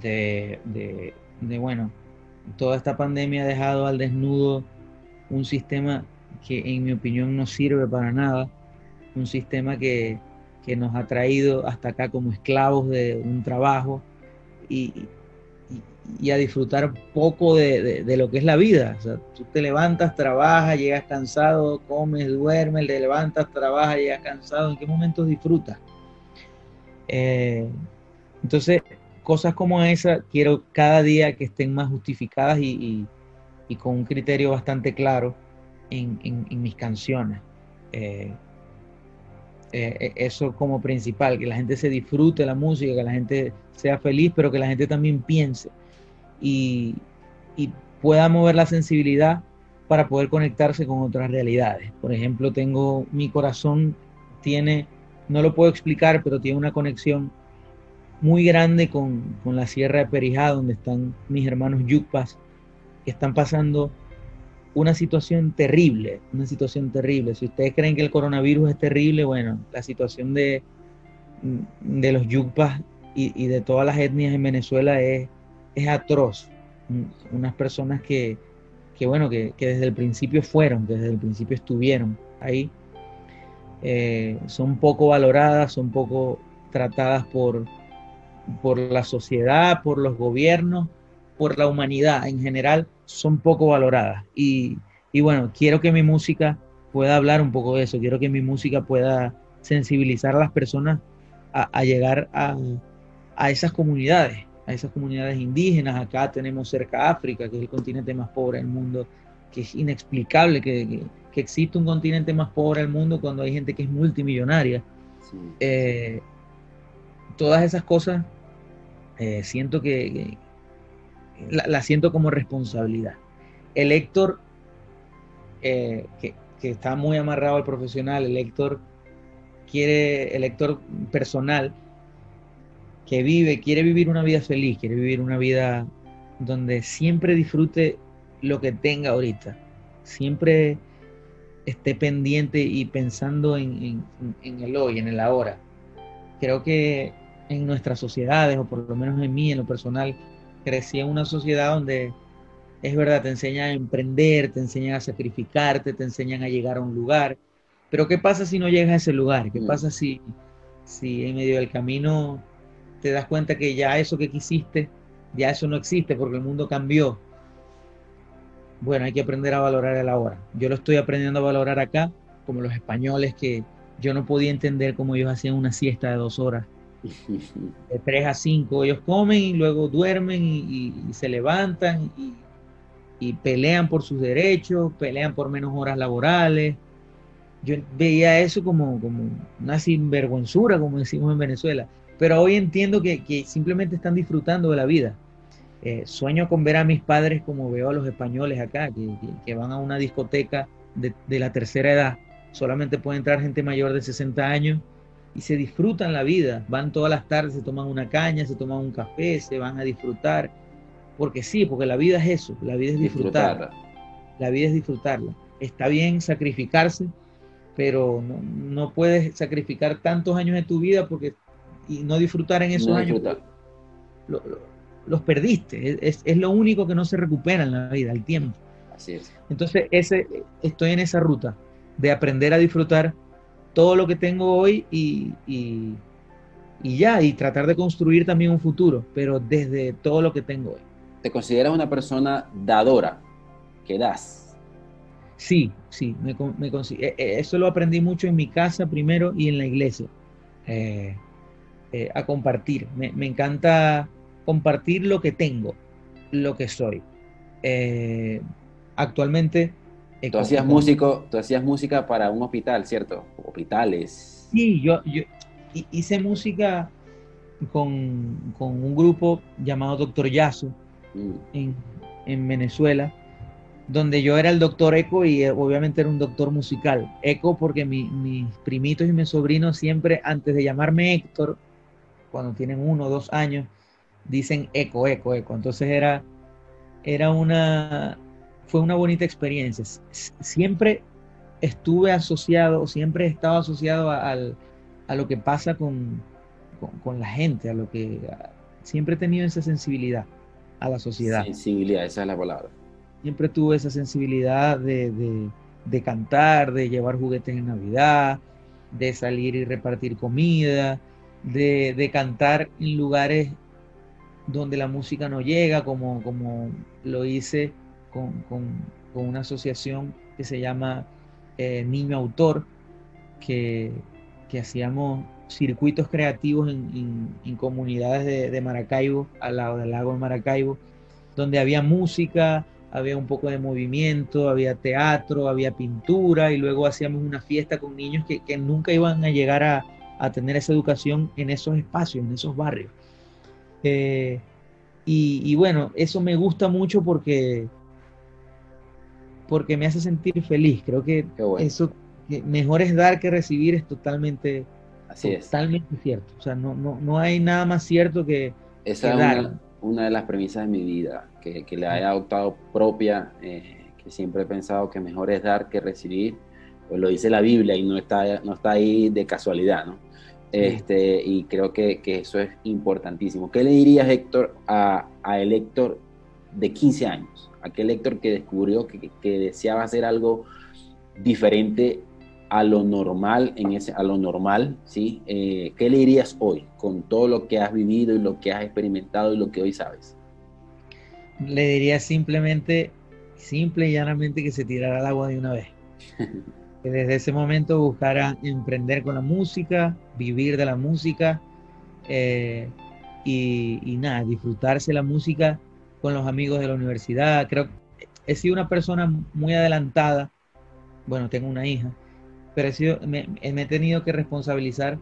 de, de, bueno, toda esta pandemia ha dejado al desnudo un sistema que en mi opinión no sirve para nada, un sistema que, que nos ha traído hasta acá como esclavos de un trabajo, y, y, a disfrutar poco de, de, lo que es la vida. O sea, tú te levantas, trabajas, llegas cansado, comes, duermes, te levantas, trabajas, llegas cansado. ¿En qué momentos disfrutas? Eh, entonces, cosas como esa quiero cada día que estén más justificadas y, y, con un criterio bastante claro en, en, mis canciones. Eh, eh, eso como principal, que la gente se disfrute la música, que la gente sea feliz, pero que la gente también piense y, pueda mover la sensibilidad para poder conectarse con otras realidades. Por ejemplo, tengo mi corazón, tiene, no lo puedo explicar, pero tiene una conexión muy grande con, con la Sierra de Perijá, donde están mis hermanos Yucpas, que están pasando una situación terrible, una situación terrible. Si ustedes creen que el coronavirus es terrible, bueno, la situación de, de los yucpas y, de todas las etnias en Venezuela es, es atroz. Unas personas que, que bueno, que, desde el principio fueron, desde el principio estuvieron ahí, eh, son poco valoradas, son poco tratadas por, por la sociedad, por los gobiernos, por la humanidad en general son poco valoradas. Y, bueno, quiero que mi música pueda hablar un poco de eso, quiero que mi música pueda sensibilizar a las personas a, llegar a, esas comunidades, a esas comunidades indígenas. Acá tenemos cerca África, que es el continente más pobre del mundo, que es inexplicable que, que, existe un continente más pobre del mundo cuando hay gente que es multimillonaria. Eh, todas esas cosas eh, siento que, la, siento como responsabilidad. El Héctor, eh, que, está muy amarrado al profesional, el Héctor quiere, el Héctor personal, que vive, quiere vivir una vida feliz, quiere vivir una vida donde siempre disfrute lo que tenga ahorita. Siempre esté pendiente y pensando en, en, el hoy, en el ahora. Creo que en nuestras sociedades, o por lo menos en mí, en lo personal, crecí en una sociedad donde es verdad, te enseñan a emprender, te enseñan a sacrificarte, te enseñan a llegar a un lugar. Pero ¿qué pasa si no llegas a ese lugar? ¿Qué mm. pasa si, si en medio del camino te das cuenta que ya eso que quisiste, ya eso no existe porque el mundo cambió? bueno, hay que aprender a valorar el ahora. Yo lo estoy aprendiendo a valorar acá, como los españoles que yo no podía entender cómo ellos hacían una siesta de dos horas. De tres a cinco ellos comen y luego duermen y, se levantan y, pelean por sus derechos, pelean por menos horas laborales. Yo veía eso como, como una sinvergüenzura, como decimos en Venezuela. Pero hoy entiendo que simplemente están disfrutando de la vida eh, sueño con ver a mis padres como veo a los españoles acá, que, van a una discoteca de, la tercera edad. Solamente puede entrar gente mayor de 60 años y se disfrutan la vida. Van todas las tardes, se toman una caña, se toman un café, se van a disfrutar. Porque sí, porque la vida es eso, la vida es disfrutarla. La vida es disfrutarla. Está bien sacrificarse, pero no, puedes sacrificar tantos años de tu vida porque y no disfrutar en esos años los perdiste. Es, lo único que no se recupera en la vida, el tiempo. Así es. Entonces, ese, estoy en esa ruta de aprender a disfrutar todo lo que tengo hoy y, y, ya, y tratar de construir también un futuro, pero desde todo lo que tengo hoy. ¿Te consideras una persona dadora? ¿Que das? Sí, sí, me, me e, e, eso lo aprendí mucho en mi casa primero y en la iglesia, eh, eh, a compartir. Me, me encanta compartir lo que tengo, lo que soy. Eh, actualmente... Eh, tú hacías, músico, tú hacías música para un hospital, ¿cierto? Hospitales. Sí, yo, yo hice música con, un grupo llamado Doctor Yazo mm. en, Venezuela, donde yo era el doctor Eco y obviamente era un doctor musical. Eco porque mis primitos y mis sobrinos siempre, antes de llamarme Héctor, cuando tienen uno o dos años, dicen eco, eco, eco. Entonces era, era una, fue una bonita experiencia. Siempre estuve asociado, siempre he estado asociado a, a lo que pasa con, con, la gente, a lo que siempre he tenido esa sensibilidad a la sociedad. Sensibilidad, esa es la palabra. Siempre tuve esa sensibilidad de, de, de cantar, de llevar juguetes en Navidad, de salir y repartir comida, de, de cantar en lugares donde la música no llega, como, como lo hice con, una asociación que se llama eh, Niño Autor, que, hacíamos circuitos creativos en, comunidades de, Maracaibo, al lado del lago de Maracaibo, donde había música, había un poco de movimiento, había teatro, había pintura y luego hacíamos una fiesta con niños que, nunca iban a llegar a, a tener esa educación en esos espacios, en esos barrios. Eh, y, bueno, eso me gusta mucho porque, porque me hace sentir feliz. Creo que eso, mejor es dar que recibir, es totalmente, totalmente cierto. O sea, no, no, no hay nada más cierto que, Esa es Una, de las premisas de mi vida, que, que le haya adoptado propia, eh, que siempre he pensado que mejor es dar que recibir. Pues lo dice la Biblia y no está, no está ahí de casualidad, ¿no? Este, y creo que, eso es importantísimo. ¿Qué le dirías, Héctor, a, el Héctor de 15 años? Aquel Héctor que descubrió que, deseaba hacer algo diferente a lo normal, en ese, a lo normal, ¿sí? Eh, ¿Qué le dirías hoy con todo lo que has vivido y lo que has experimentado y lo que hoy sabes? Le diría simplemente, simple y llanamente que se tirara al agua de una vez. desde ese momento buscara emprender con la música, vivir de la música eh, y, nada, disfrutarse la música con los amigos de la universidad. Creo que he sido una persona muy adelantada. Bueno, tengo una hija, pero he sido, me, he tenido que responsabilizar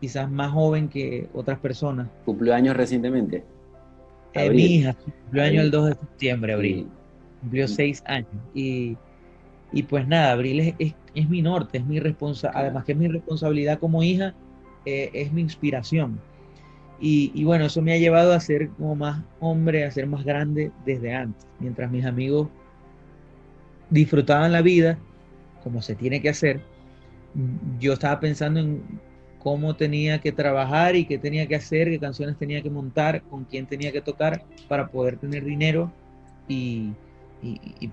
quizás más joven que otras personas. ¿Cumplió años recientemente? Eh, mi hija cumplió años el 2 de septiembre, abril. Cumplió seis años. Y y pues nada, Abril es, es, mi norte, es mi responsabilidad, además que es mi responsabilidad como hija, eh, es mi inspiración. Y, y, bueno, eso me ha llevado a ser como más hombre, a ser más grande desde antes. Mientras mis amigos disfrutaban la vida, como se tiene que hacer, yo estaba pensando en cómo tenía que trabajar y qué tenía que hacer, qué canciones tenía que montar, con quién tenía que tocar para poder tener dinero y,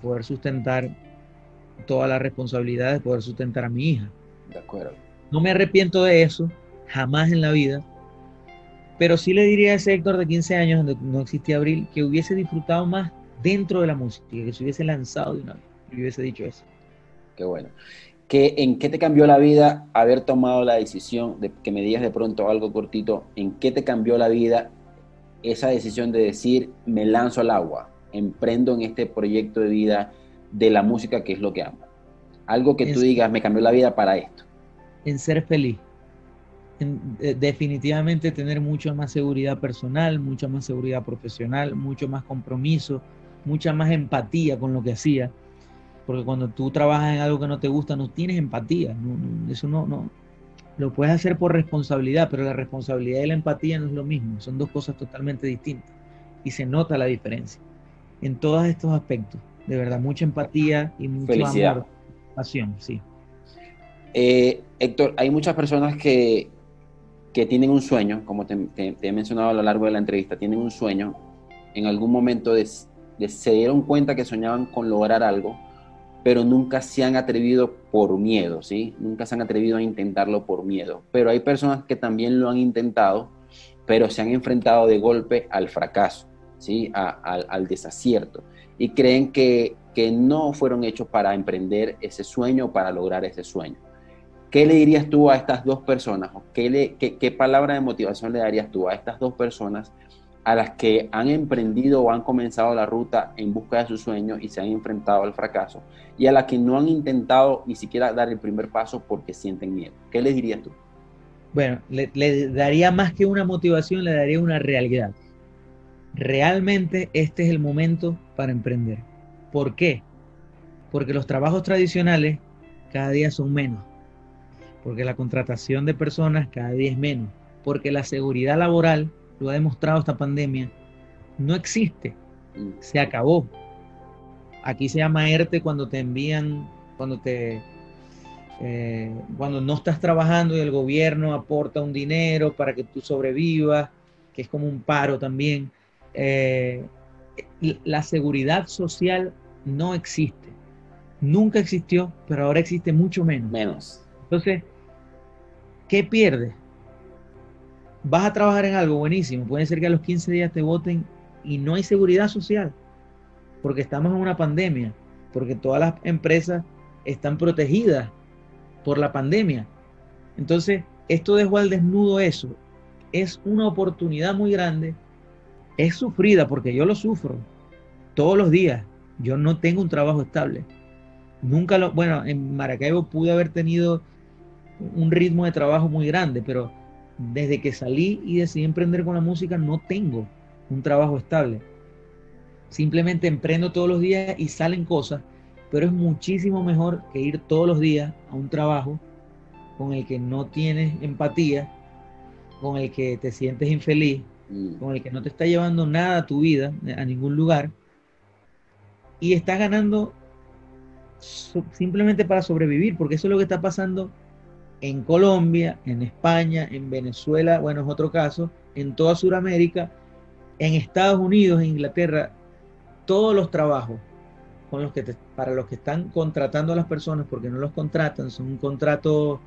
poder sustentar todas las responsabilidades, poder sustentar a mi hija. De acuerdo. No me arrepiento de eso, jamás en la vida, pero sí le diría a ese Héctor de 15 años, donde no existía Abril, que hubiese disfrutado más dentro de la música, que se hubiese lanzado de una vez, y hubiese dicho eso. Qué bueno. ¿En qué te cambió la vida haber tomado la decisión de que me digas de pronto algo cortito? ¿En qué te cambió la vida esa decisión de decir, me lanzo al agua, emprendo en este proyecto de vida de la música que es lo que amo? Algo que tú digas, me cambió la vida para esto. En ser feliz. Eh, definitivamente tener mucha más seguridad personal, mucha más seguridad profesional, mucho más compromiso, mucha más empatía con lo que hacía porque cuando tú trabajas en algo que no te gusta, no tienes empatía. eso no, no. Lo puedes hacer por responsabilidad, pero la responsabilidad y la empatía no es lo mismo. Son dos cosas totalmente distintas. Y se nota la diferencia. En todos estos aspectos. De verdad, mucha empatía y mucho Felicidad. amor. Pasión, sí. Eh, Héctor, hay muchas personas que, que tienen un sueño, como te, he mencionado a lo largo de la entrevista, tienen un sueño, en algún momento se dieron cuenta que soñaban con lograr algo, pero nunca se han atrevido por miedo, ¿sí? Nunca se han atrevido a intentarlo por miedo. Pero hay personas que también lo han intentado, pero se han enfrentado de golpe al fracaso, ¿sí? al, desacierto. Y creen que, que no fueron hechos para emprender ese sueño, para lograr ese sueño. ¿Qué le dirías tú a estas dos personas? ¿Qué, le, qué, palabra de motivación le darías tú a estas dos personas a las que han emprendido o han comenzado la ruta en busca de su sueño y se han enfrentado al fracaso, y a las que no han intentado ni siquiera dar el primer paso porque sienten miedo. ¿Qué les dirías tú? Bueno, le, daría más que una motivación, le daría una realidad. Realmente este es el momento para emprender. ¿Por qué? Porque los trabajos tradicionales cada día son menos. Porque la contratación de personas cada día es menos. Porque la seguridad laboral lo ha demostrado esta pandemia, no existe. Se acabó. Aquí se llama ERTE cuando te envían, cuando te eh, cuando no estás trabajando y el gobierno aporta un dinero para que tú sobrevivas, que es como un paro también. Eh, la seguridad social no existe. Nunca existió, pero ahora existe mucho menos. Menos. Entonces, ¿qué pierdes? vas a trabajar en algo buenísimo, puede ser que a los 15 días te voten y no hay seguridad social, porque estamos en una pandemia, porque todas las empresas están protegidas por la pandemia. Entonces, esto dejó al desnudo eso. Es una oportunidad muy grande, es sufrida porque yo lo sufro todos los días. Yo no tengo un trabajo estable. Nunca lo, bueno, en Maracaibo pude haber tenido un ritmo de trabajo muy grande, pero desde que salí y decidí emprender con la música, no tengo un trabajo estable. Simplemente emprendo todos los días y salen cosas, pero es muchísimo mejor que ir todos los días a un trabajo con el que no tienes empatía, con el que te sientes infeliz, mm. con el que no te está llevando nada a tu vida, a ningún lugar, y estás ganando simplemente para sobrevivir, porque eso es lo que está pasando en Colombia, en España, en Venezuela, bueno, es otro caso, en toda Sudamérica, en Estados Unidos, en Inglaterra, todos los trabajos con los que para los que están contratando a las personas, porque no los contratan, son un contrato,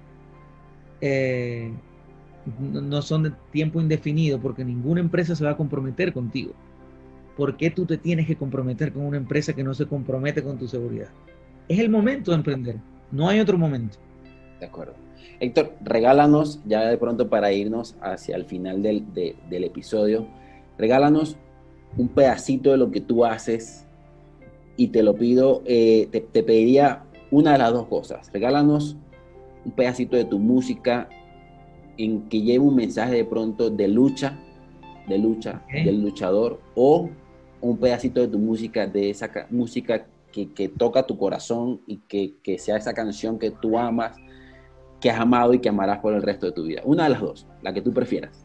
eh, no son de tiempo indefinido, porque ninguna empresa se va a comprometer contigo. ¿Por qué tú te tienes que comprometer con una empresa que no se compromete con tu seguridad? Es el momento de emprender, no hay otro momento. De acuerdo. Héctor, regálanos, ya de pronto para irnos hacia el final del, episodio, regálanos un pedacito de lo que tú haces y te lo pido, eh, te, pediría una de las dos cosas. Regálanos un pedacito de tu música en que lleve un mensaje de pronto de lucha, de lucha, del luchador, o un pedacito de tu música, de esa música que, toca tu corazón y que, que sea esa canción que tú amas que has amado y que amarás por el resto de tu vida. Una de las dos, la que tú prefieras.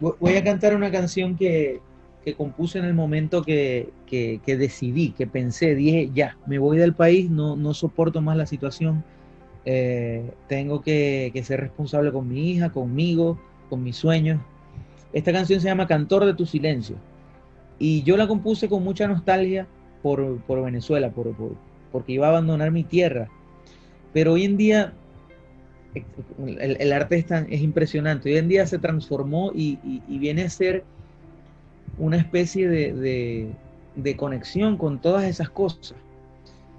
Voy a cantar una canción que, que compuse en el momento que, que, decidí, que pensé, dije, ya, me voy del país, no, no soporto más la situación, eh, tengo que, ser responsable con mi hija, conmigo, con mis sueños. Esta canción se llama Cantor de tu Silencio y yo la compuse con mucha nostalgia por, Venezuela, por, por, porque iba a abandonar mi tierra. Pero hoy en día el, arte es, es, impresionante. Hoy en día se transformó y, viene a ser una especie de, conexión con todas esas cosas.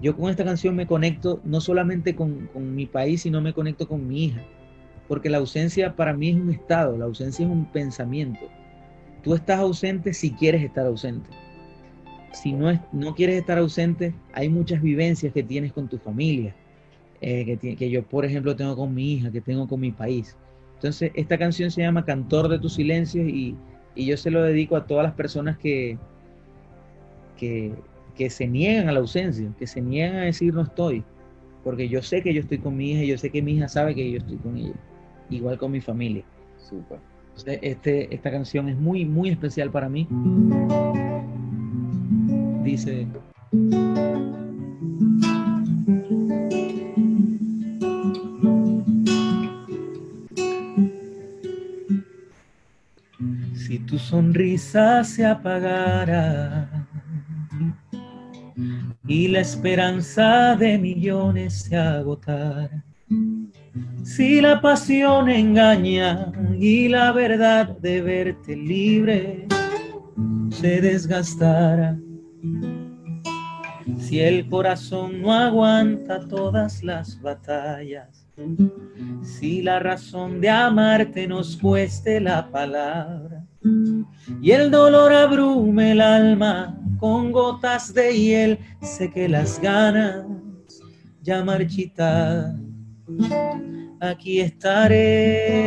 Yo con esta canción me conecto no solamente con, con, mi país, sino me conecto con mi hija. Porque la ausencia para mí es un estado, la ausencia es un pensamiento. Tú estás ausente si quieres estar ausente. Si no, es, no quieres estar ausente, hay muchas vivencias que tienes con tu familia eh, que, que, yo, por ejemplo, tengo con mi hija, que tengo con mi país. Entonces, esta canción se llama Cantor de tus silencios y, y yo se lo dedico a todas las personas que, que, que, se niegan a la ausencia, que se niegan a decir no estoy, porque yo sé que yo estoy con mi hija, yo sé que mi hija sabe que yo estoy con ella, igual con mi familia. Super. Entonces, este, esta canción es muy, muy especial para mí. Dice... tu sonrisa se apagara y la esperanza de millones se agotara. Si la pasión engaña y la verdad de verte libre se desgastara. Si el corazón no aguanta todas las batallas, si la razón de amarte nos cueste la palabra, y el dolor abrume el alma con gotas de hiel, sé que las ganas ya marchitadas, aquí estaré.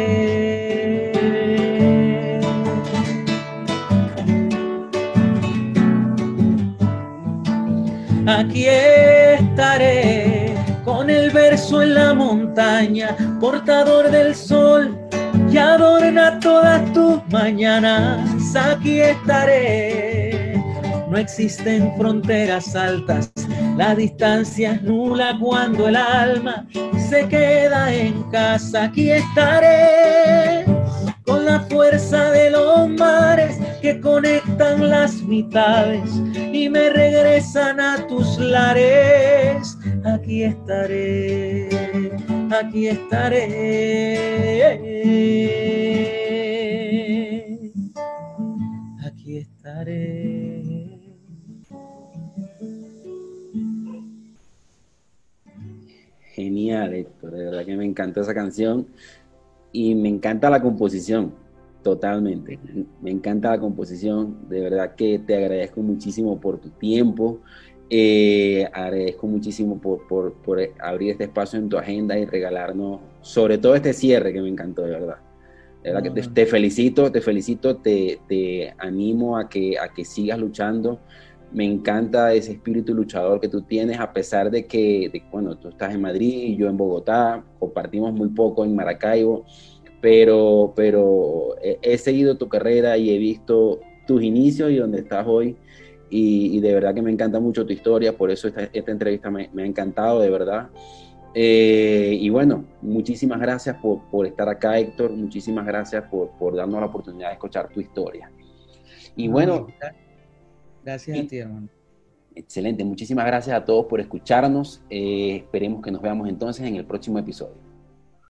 Aquí estaré con el verso en la montaña, portador del sol y adorna todas tus mañanas. Aquí estaré. No existen fronteras altas, la distancia es nula cuando el alma se queda en casa. Aquí estaré con la fuerza de los mares que conectan las mitades y me regresan a tus lares. Aquí estaré, aquí estaré. Aquí estaré. Genial, Héctor, de verdad que me encantó esa canción y me encanta la composición, totalmente. Me encanta la composición, de verdad que te agradezco muchísimo por tu tiempo, eh, agradezco muchísimo por, por, por, abrir este espacio en tu agenda y regalarnos, sobre todo este cierre que me encantó, de verdad. De verdad que te, felicito, te felicito, te, te, animo a que, a que sigas luchando. Me encanta ese espíritu luchador que tú tienes, a pesar de que, de, bueno, tú estás en Madrid yo en Bogotá, compartimos muy poco en Maracaibo, pero, pero he, seguido tu carrera y he visto tus inicios y donde estás hoy. Y, de verdad que me encanta mucho tu historia, por eso esta, esta entrevista me, me, ha encantado, de verdad. Eh, y bueno, muchísimas gracias por, por, estar acá, Héctor, muchísimas gracias por, por darnos la oportunidad de escuchar tu historia. Y bueno, Gracias a ti, hermano. Excelente, muchísimas gracias a todos por escucharnos. Eh, esperemos que nos veamos entonces en el próximo episodio.